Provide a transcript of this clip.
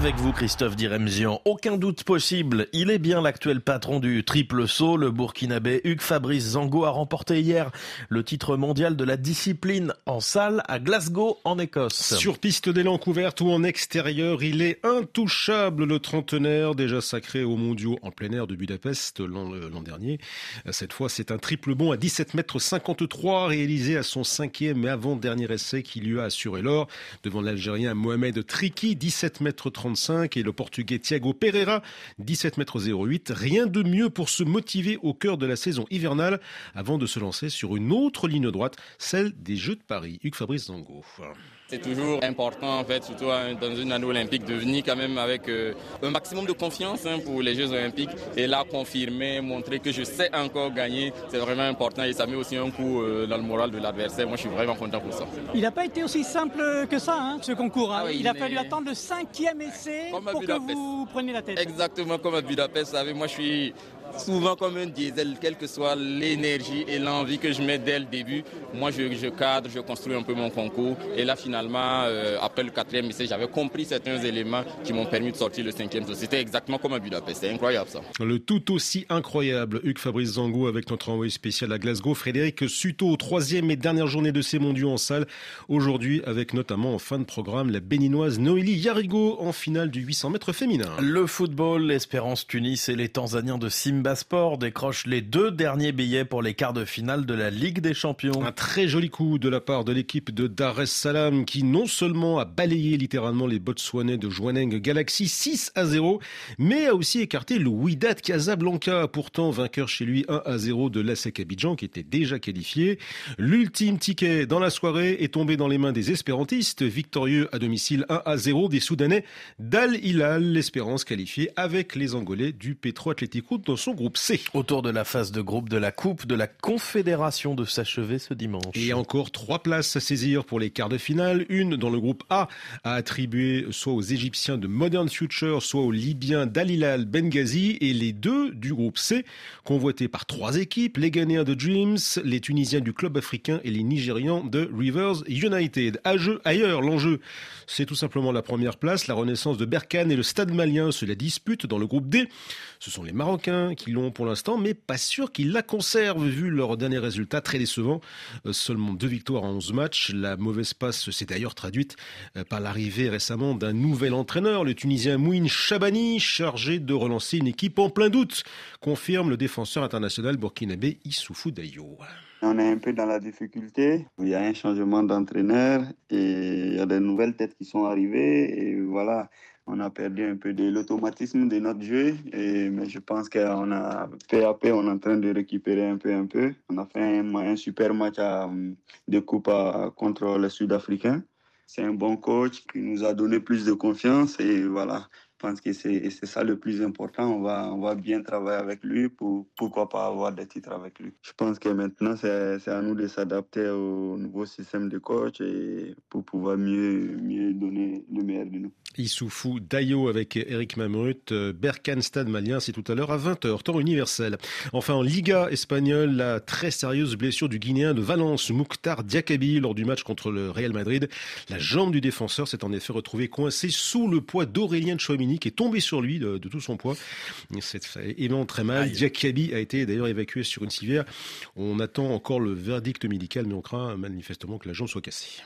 Avec vous, Christophe Diremzian, aucun doute possible, il est bien l'actuel patron du triple saut. Le Burkinabé Hugues Fabrice Zango a remporté hier le titre mondial de la discipline en salle à Glasgow, en Écosse. Sur piste d'élan couverte ou en extérieur, il est intouchable, le trentenaire, déjà sacré aux mondiaux en plein air de Budapest l'an dernier. Cette fois, c'est un triple bond à 17 mètres 53 réalisé à son cinquième et avant-dernier essai qui lui a assuré l'or devant l'Algérien Mohamed Triki, 17 mètres 35 et le Portugais Thiago Pereira, 17 mètres 08. Rien de mieux pour se motiver au cœur de la saison hivernale avant de se lancer sur une autre ligne droite, celle des Jeux de Paris. Hugues Fabrice Zango. C'est toujours important, en fait, surtout dans une année olympique, de venir quand même avec euh, un maximum de confiance hein, pour les Jeux olympiques. Et là, confirmer, montrer que je sais encore gagner, c'est vraiment important. Et ça met aussi un coup euh, dans le moral de l'adversaire. Moi, je suis vraiment content pour ça. Il n'a pas été aussi simple que ça, hein, ce concours. Hein. Ah il a fallu attendre le cinquième essai pour que vous preniez la tête. Exactement comme à Budapest. Vous savez, moi, je suis souvent comme un diesel, quelle que soit l'énergie et l'envie que je mets dès le début. Moi, je, cadre, je construis un peu mon concours. Et là, finalement, euh, après le quatrième essai, j'avais compris certains éléments qui m'ont permis de sortir le cinquième. C'était exactement comme un Budapest. C'est incroyable, ça. Le tout aussi incroyable, Hugues Fabrice Zango avec notre envoyé spécial à Glasgow, Frédéric Suto, troisième et dernière journée de ces mondiaux en salle. Aujourd'hui, avec notamment en fin de programme la béninoise Noélie Yarigo en finale du 800 mètres féminin. Le football, l'Espérance Tunis et les Tanzaniens de Sim Sport décroche les deux derniers billets pour les quarts de finale de la Ligue des Champions. Un très joli coup de la part de l'équipe de Dar es Salaam qui non seulement a balayé littéralement les Botswanais de Joaneng Galaxy 6 à 0, mais a aussi écarté le Wydad Casablanca, pourtant vainqueur chez lui 1 à 0 de l'ASEC Abidjan qui était déjà qualifié. L'ultime ticket dans la soirée est tombé dans les mains des espérantistes, victorieux à domicile 1 à 0 des Soudanais d'Al Hilal, l'Espérance qualifiée avec les Angolais du Petro Atlético dans son groupe C. Autour de la phase de groupe de la Coupe de la Confédération de s'achever ce dimanche. Et encore trois places à saisir pour les quarts de finale. Une dans le groupe A à attribuer soit aux Égyptiens de Modern Future, soit aux Libyens d'Alilal Benghazi. Et les deux du groupe C, convoités par trois équipes, les Ghanéens de Dreams, les Tunisiens du club africain et les Nigérians de Rivers United. À jeu, ailleurs, l'enjeu, c'est tout simplement la première place. La renaissance de Berkane et le Stade malien se la disputent dans le groupe D. Ce sont les Marocains qui l'ont pour l'instant, mais pas sûr qu'ils la conservent vu leur dernier résultat très décevant. Euh, seulement deux victoires en 11 matchs. La mauvaise passe s'est d'ailleurs traduite euh, par l'arrivée récemment d'un nouvel entraîneur, le Tunisien Mouine Chabani, chargé de relancer une équipe en plein doute, confirme le défenseur international burkinabé Issoufou Dayo. On est un peu dans la difficulté. Il y a un changement d'entraîneur et il y a des nouvelles têtes qui sont arrivées. Et voilà, on a perdu un peu de l'automatisme de notre jeu, mais je pense qu'on a peu à peu, on est en train de récupérer un peu, un peu. On a fait un, super match de coupe contre les Sud-Africains. C'est un bon coach qui nous a donné plus de confiance et voilà, pense que c'est ça le plus important. On va, on va bien travailler avec lui pour pourquoi pas avoir des titres avec lui. Je pense que maintenant, c'est à nous de s'adapter au nouveau système de coach et pour pouvoir mieux, mieux donner le meilleur de nous. Issoufou Dayo avec Eric Mamrut, Berkane Stade Malien, c'est tout à l'heure à 20h, temps universel. Enfin, en Liga espagnole, la très sérieuse blessure du Guinéen de Valence, Mouktar Diakabi, lors du match contre le Real Madrid. La jambe du défenseur s'est en effet retrouvée coincée sous le poids d'Aurélien Chouamini qui est tombé sur lui de, tout son poids. C'est évidemment très mal. Diakabi a été d'ailleurs évacué sur une civière. On attend encore le verdict médical, mais on craint manifestement que la jambe soit cassée.